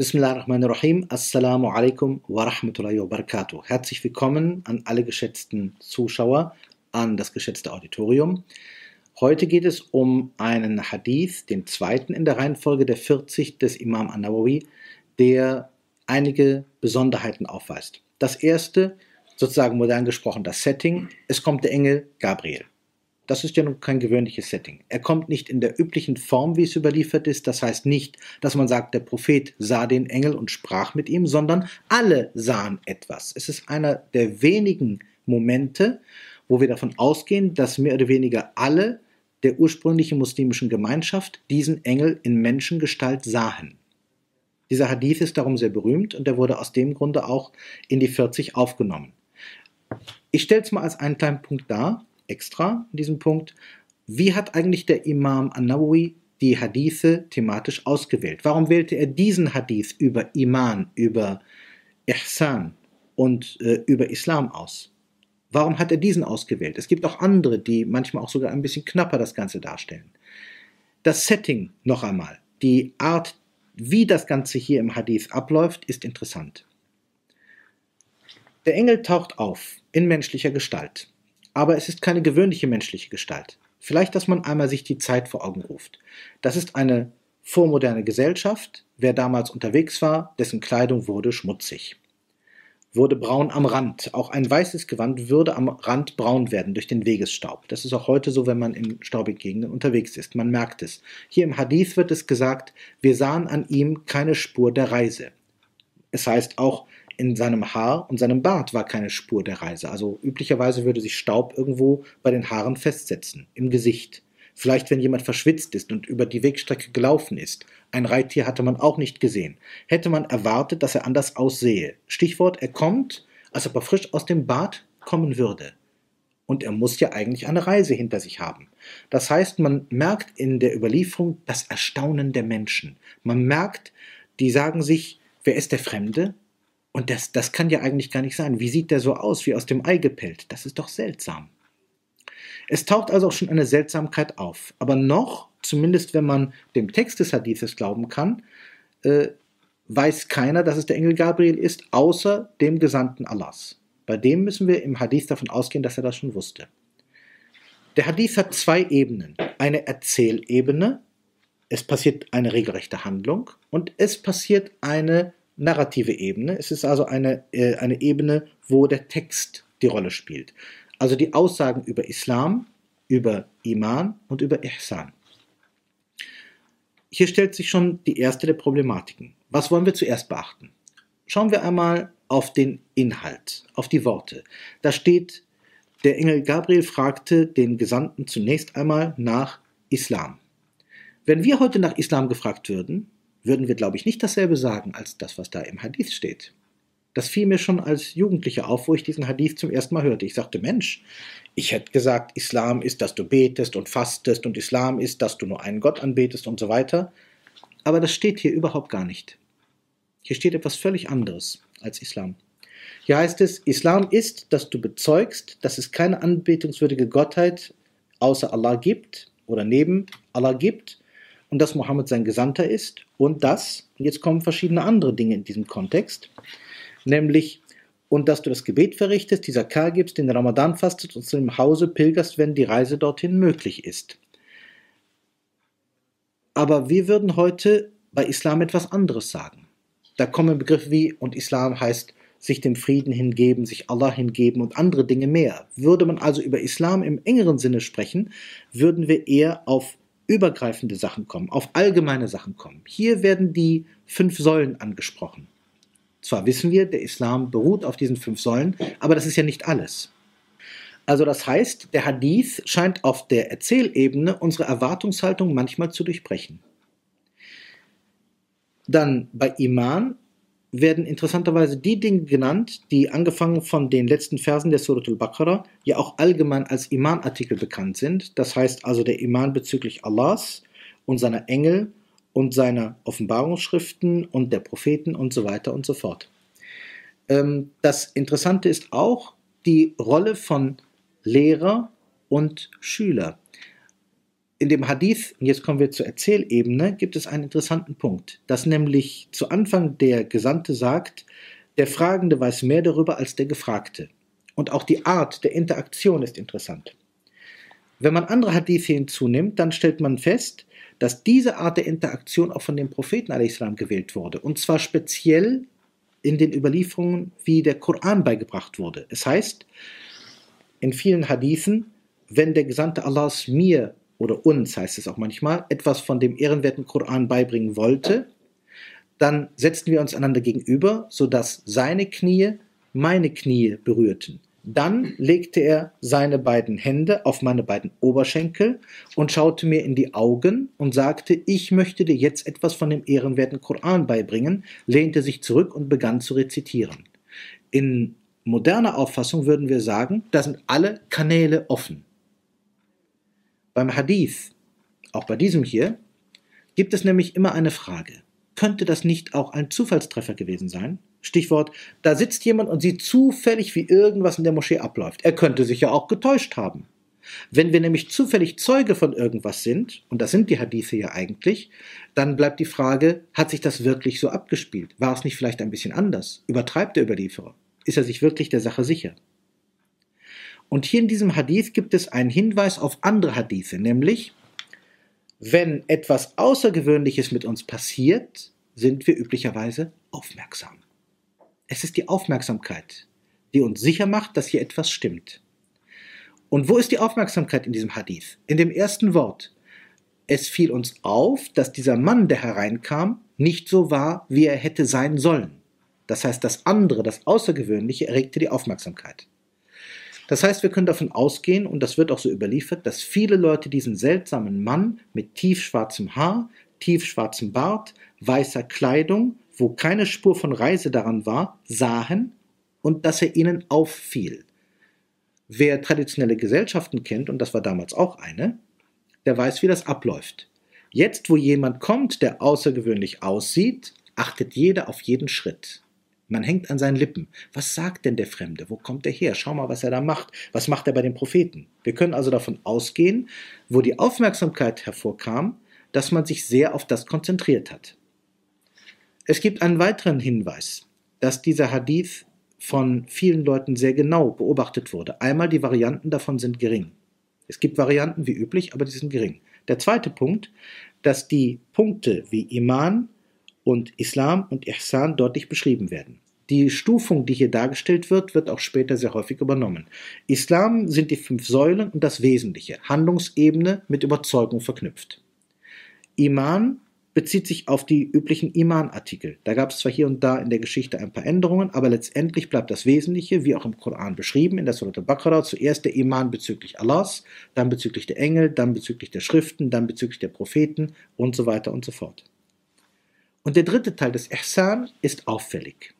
Bismillahirrahmanirrahim. Assalamu alaikum wa rahmatullahi wa barakatuh. Herzlich willkommen an alle geschätzten Zuschauer, an das geschätzte Auditorium. Heute geht es um einen Hadith, den zweiten in der Reihenfolge der 40 des Imam An-Nawawi, der einige Besonderheiten aufweist. Das erste, sozusagen modern gesprochen, das Setting. Es kommt der Engel Gabriel. Das ist ja nun kein gewöhnliches Setting. Er kommt nicht in der üblichen Form, wie es überliefert ist. Das heißt nicht, dass man sagt, der Prophet sah den Engel und sprach mit ihm, sondern alle sahen etwas. Es ist einer der wenigen Momente, wo wir davon ausgehen, dass mehr oder weniger alle der ursprünglichen muslimischen Gemeinschaft diesen Engel in Menschengestalt sahen. Dieser Hadith ist darum sehr berühmt und er wurde aus dem Grunde auch in die 40 aufgenommen. Ich stelle es mal als einen kleinen Punkt dar extra in diesem Punkt, wie hat eigentlich der Imam An-Nawawi die Hadithe thematisch ausgewählt? Warum wählte er diesen Hadith über Iman, über Ihsan und äh, über Islam aus? Warum hat er diesen ausgewählt? Es gibt auch andere, die manchmal auch sogar ein bisschen knapper das Ganze darstellen. Das Setting noch einmal, die Art, wie das Ganze hier im Hadith abläuft, ist interessant. Der Engel taucht auf in menschlicher Gestalt aber es ist keine gewöhnliche menschliche Gestalt. Vielleicht, dass man einmal sich die Zeit vor Augen ruft. Das ist eine vormoderne Gesellschaft. Wer damals unterwegs war, dessen Kleidung wurde schmutzig, wurde braun am Rand. Auch ein weißes Gewand würde am Rand braun werden durch den Wegesstaub. Das ist auch heute so, wenn man in staubigen Gegenden unterwegs ist. Man merkt es. Hier im Hadith wird es gesagt, wir sahen an ihm keine Spur der Reise. Es heißt auch, in seinem Haar und seinem Bart war keine Spur der Reise. Also üblicherweise würde sich Staub irgendwo bei den Haaren festsetzen, im Gesicht. Vielleicht wenn jemand verschwitzt ist und über die Wegstrecke gelaufen ist. Ein Reittier hatte man auch nicht gesehen. Hätte man erwartet, dass er anders aussehe. Stichwort, er kommt, als ob er frisch aus dem Bad kommen würde. Und er muss ja eigentlich eine Reise hinter sich haben. Das heißt, man merkt in der Überlieferung das Erstaunen der Menschen. Man merkt, die sagen sich, wer ist der Fremde? Und das, das kann ja eigentlich gar nicht sein. Wie sieht der so aus, wie aus dem Ei gepellt? Das ist doch seltsam. Es taucht also auch schon eine Seltsamkeit auf. Aber noch, zumindest wenn man dem Text des Hadithes glauben kann, äh, weiß keiner, dass es der Engel Gabriel ist, außer dem Gesandten Allahs. Bei dem müssen wir im Hadith davon ausgehen, dass er das schon wusste. Der Hadith hat zwei Ebenen. Eine Erzählebene, es passiert eine regelrechte Handlung, und es passiert eine narrative Ebene. Es ist also eine, äh, eine Ebene, wo der Text die Rolle spielt. Also die Aussagen über Islam, über Iman und über Ihsan. Hier stellt sich schon die erste der Problematiken. Was wollen wir zuerst beachten? Schauen wir einmal auf den Inhalt, auf die Worte. Da steht, der Engel Gabriel fragte den Gesandten zunächst einmal nach Islam. Wenn wir heute nach Islam gefragt würden, würden wir, glaube ich, nicht dasselbe sagen als das, was da im Hadith steht. Das fiel mir schon als Jugendlicher auf, wo ich diesen Hadith zum ersten Mal hörte. Ich sagte, Mensch, ich hätte gesagt, Islam ist, dass du betest und fastest und Islam ist, dass du nur einen Gott anbetest und so weiter. Aber das steht hier überhaupt gar nicht. Hier steht etwas völlig anderes als Islam. Hier heißt es, Islam ist, dass du bezeugst, dass es keine anbetungswürdige Gottheit außer Allah gibt oder neben Allah gibt und dass Mohammed sein Gesandter ist und dass, jetzt kommen verschiedene andere Dinge in diesem Kontext, nämlich, und dass du das Gebet verrichtest, die Zakar gibst, den Ramadan fastest und zu dem Hause pilgerst, wenn die Reise dorthin möglich ist. Aber wir würden heute bei Islam etwas anderes sagen. Da kommen Begriffe wie, und Islam heißt sich dem Frieden hingeben, sich Allah hingeben und andere Dinge mehr. Würde man also über Islam im engeren Sinne sprechen, würden wir eher auf übergreifende Sachen kommen, auf allgemeine Sachen kommen. Hier werden die fünf Säulen angesprochen. Zwar wissen wir, der Islam beruht auf diesen fünf Säulen, aber das ist ja nicht alles. Also das heißt, der Hadith scheint auf der Erzählebene unsere Erwartungshaltung manchmal zu durchbrechen. Dann bei Iman werden interessanterweise die Dinge genannt, die angefangen von den letzten Versen der Surat al-Baqarah ja auch allgemein als Iman-Artikel bekannt sind. Das heißt also der Iman bezüglich Allahs und seiner Engel und seiner Offenbarungsschriften und der Propheten und so weiter und so fort. Ähm, das Interessante ist auch die Rolle von Lehrer und Schüler. In dem Hadith, und jetzt kommen wir zur Erzählebene, gibt es einen interessanten Punkt, dass nämlich zu Anfang der Gesandte sagt, der Fragende weiß mehr darüber als der Gefragte. Und auch die Art der Interaktion ist interessant. Wenn man andere Hadithe hinzunimmt, dann stellt man fest, dass diese Art der Interaktion auch von dem Propheten a.s. gewählt wurde. Und zwar speziell in den Überlieferungen, wie der Koran beigebracht wurde. Es heißt in vielen Hadithen, wenn der Gesandte Allahs mir oder uns heißt es auch manchmal, etwas von dem ehrenwerten Koran beibringen wollte, dann setzten wir uns einander gegenüber, sodass seine Knie meine Knie berührten. Dann legte er seine beiden Hände auf meine beiden Oberschenkel und schaute mir in die Augen und sagte, ich möchte dir jetzt etwas von dem ehrenwerten Koran beibringen, lehnte sich zurück und begann zu rezitieren. In moderner Auffassung würden wir sagen, da sind alle Kanäle offen. Beim Hadith, auch bei diesem hier, gibt es nämlich immer eine Frage. Könnte das nicht auch ein Zufallstreffer gewesen sein? Stichwort, da sitzt jemand und sieht zufällig, wie irgendwas in der Moschee abläuft. Er könnte sich ja auch getäuscht haben. Wenn wir nämlich zufällig Zeuge von irgendwas sind, und das sind die Hadithe ja eigentlich, dann bleibt die Frage, hat sich das wirklich so abgespielt? War es nicht vielleicht ein bisschen anders? Übertreibt der Überlieferer? Ist er sich wirklich der Sache sicher? Und hier in diesem Hadith gibt es einen Hinweis auf andere Hadithe, nämlich, wenn etwas Außergewöhnliches mit uns passiert, sind wir üblicherweise aufmerksam. Es ist die Aufmerksamkeit, die uns sicher macht, dass hier etwas stimmt. Und wo ist die Aufmerksamkeit in diesem Hadith? In dem ersten Wort. Es fiel uns auf, dass dieser Mann, der hereinkam, nicht so war, wie er hätte sein sollen. Das heißt, das andere, das Außergewöhnliche erregte die Aufmerksamkeit. Das heißt, wir können davon ausgehen, und das wird auch so überliefert, dass viele Leute diesen seltsamen Mann mit tiefschwarzem Haar, tiefschwarzem Bart, weißer Kleidung, wo keine Spur von Reise daran war, sahen und dass er ihnen auffiel. Wer traditionelle Gesellschaften kennt, und das war damals auch eine, der weiß, wie das abläuft. Jetzt, wo jemand kommt, der außergewöhnlich aussieht, achtet jeder auf jeden Schritt. Man hängt an seinen Lippen. Was sagt denn der Fremde? Wo kommt er her? Schau mal, was er da macht. Was macht er bei den Propheten? Wir können also davon ausgehen, wo die Aufmerksamkeit hervorkam, dass man sich sehr auf das konzentriert hat. Es gibt einen weiteren Hinweis, dass dieser Hadith von vielen Leuten sehr genau beobachtet wurde. Einmal die Varianten davon sind gering. Es gibt Varianten wie üblich, aber die sind gering. Der zweite Punkt, dass die Punkte wie Iman, und Islam und Ihsan deutlich beschrieben werden. Die Stufung, die hier dargestellt wird, wird auch später sehr häufig übernommen. Islam sind die fünf Säulen und das Wesentliche, Handlungsebene mit Überzeugung verknüpft. Iman bezieht sich auf die üblichen Iman-Artikel. Da gab es zwar hier und da in der Geschichte ein paar Änderungen, aber letztendlich bleibt das Wesentliche, wie auch im Koran beschrieben, in der Surat al-Baqarah, zuerst der Iman bezüglich Allahs, dann bezüglich der Engel, dann bezüglich der Schriften, dann bezüglich der Propheten und so weiter und so fort. Und der dritte Teil des Ihsan ist auffällig.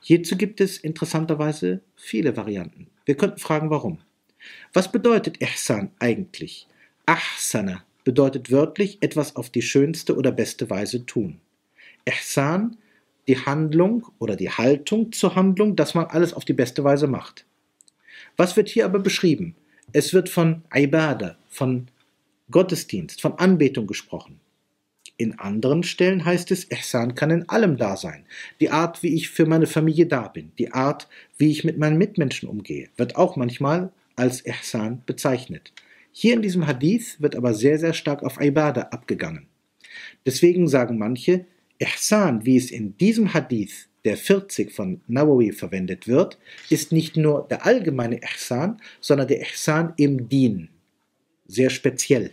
Hierzu gibt es interessanterweise viele Varianten. Wir könnten fragen, warum. Was bedeutet Ihsan eigentlich? Ahsana bedeutet wörtlich etwas auf die schönste oder beste Weise tun. Ihsan, die Handlung oder die Haltung zur Handlung, dass man alles auf die beste Weise macht. Was wird hier aber beschrieben? Es wird von Ibadah, von Gottesdienst, von Anbetung gesprochen. In anderen Stellen heißt es, Ihsan kann in allem da sein. Die Art, wie ich für meine Familie da bin, die Art, wie ich mit meinen Mitmenschen umgehe, wird auch manchmal als Ihsan bezeichnet. Hier in diesem Hadith wird aber sehr, sehr stark auf Ibadah abgegangen. Deswegen sagen manche, Ihsan, wie es in diesem Hadith der 40 von Nawawi verwendet wird, ist nicht nur der allgemeine Ihsan, sondern der Ihsan im Dien. Sehr speziell.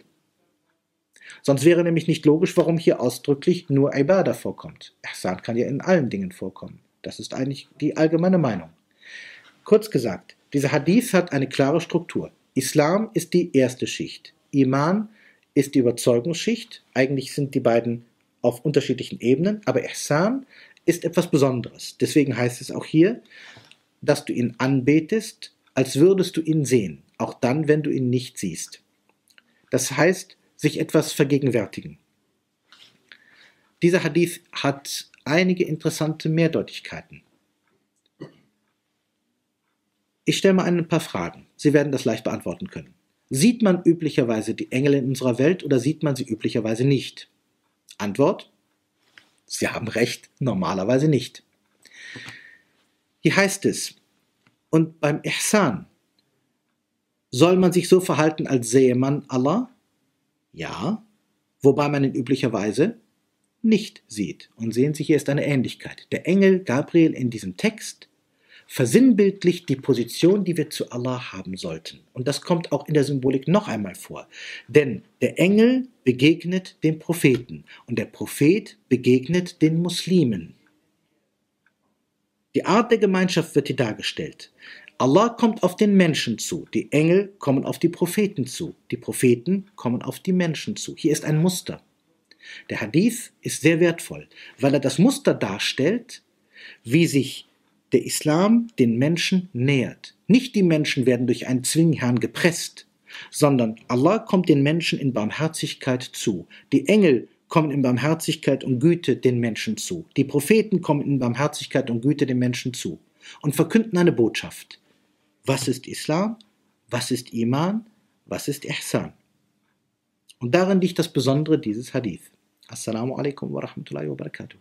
Sonst wäre nämlich nicht logisch, warum hier ausdrücklich nur Ibadah vorkommt. Ihsan kann ja in allen Dingen vorkommen. Das ist eigentlich die allgemeine Meinung. Kurz gesagt, dieser Hadith hat eine klare Struktur. Islam ist die erste Schicht. Iman ist die Überzeugungsschicht. Eigentlich sind die beiden auf unterschiedlichen Ebenen, aber Ihsan ist etwas Besonderes. Deswegen heißt es auch hier, dass du ihn anbetest, als würdest du ihn sehen, auch dann, wenn du ihn nicht siehst. Das heißt, sich etwas vergegenwärtigen. Dieser Hadith hat einige interessante Mehrdeutigkeiten. Ich stelle mal ein paar Fragen. Sie werden das leicht beantworten können. Sieht man üblicherweise die Engel in unserer Welt oder sieht man sie üblicherweise nicht? Antwort, Sie haben recht, normalerweise nicht. Hier heißt es, und beim Ihsan, soll man sich so verhalten, als sähe man Allah? Ja, wobei man ihn üblicherweise nicht sieht. Und sehen Sie, hier ist eine Ähnlichkeit. Der Engel Gabriel in diesem Text versinnbildlicht die Position, die wir zu Allah haben sollten. Und das kommt auch in der Symbolik noch einmal vor. Denn der Engel begegnet dem Propheten und der Prophet begegnet den Muslimen. Die Art der Gemeinschaft wird hier dargestellt. Allah kommt auf den Menschen zu, die Engel kommen auf die Propheten zu, die Propheten kommen auf die Menschen zu. Hier ist ein Muster. Der Hadith ist sehr wertvoll, weil er das Muster darstellt, wie sich der Islam den Menschen nähert. Nicht die Menschen werden durch einen Zwingherrn gepresst, sondern Allah kommt den Menschen in Barmherzigkeit zu. Die Engel kommen in Barmherzigkeit und Güte den Menschen zu. Die Propheten kommen in Barmherzigkeit und Güte den Menschen zu und verkünden eine Botschaft. Was ist Islam? Was ist Iman? Was ist Ihsan? Und darin liegt das Besondere dieses Hadith. Assalamu alaikum wa rahmatullahi wa barakatuh.